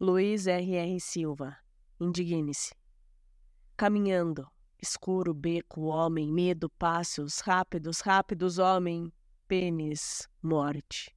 Luiz R R Silva. Indigne-se. Caminhando. Escuro, beco, homem, medo, passos, rápidos, rápidos, homem, pênis, morte.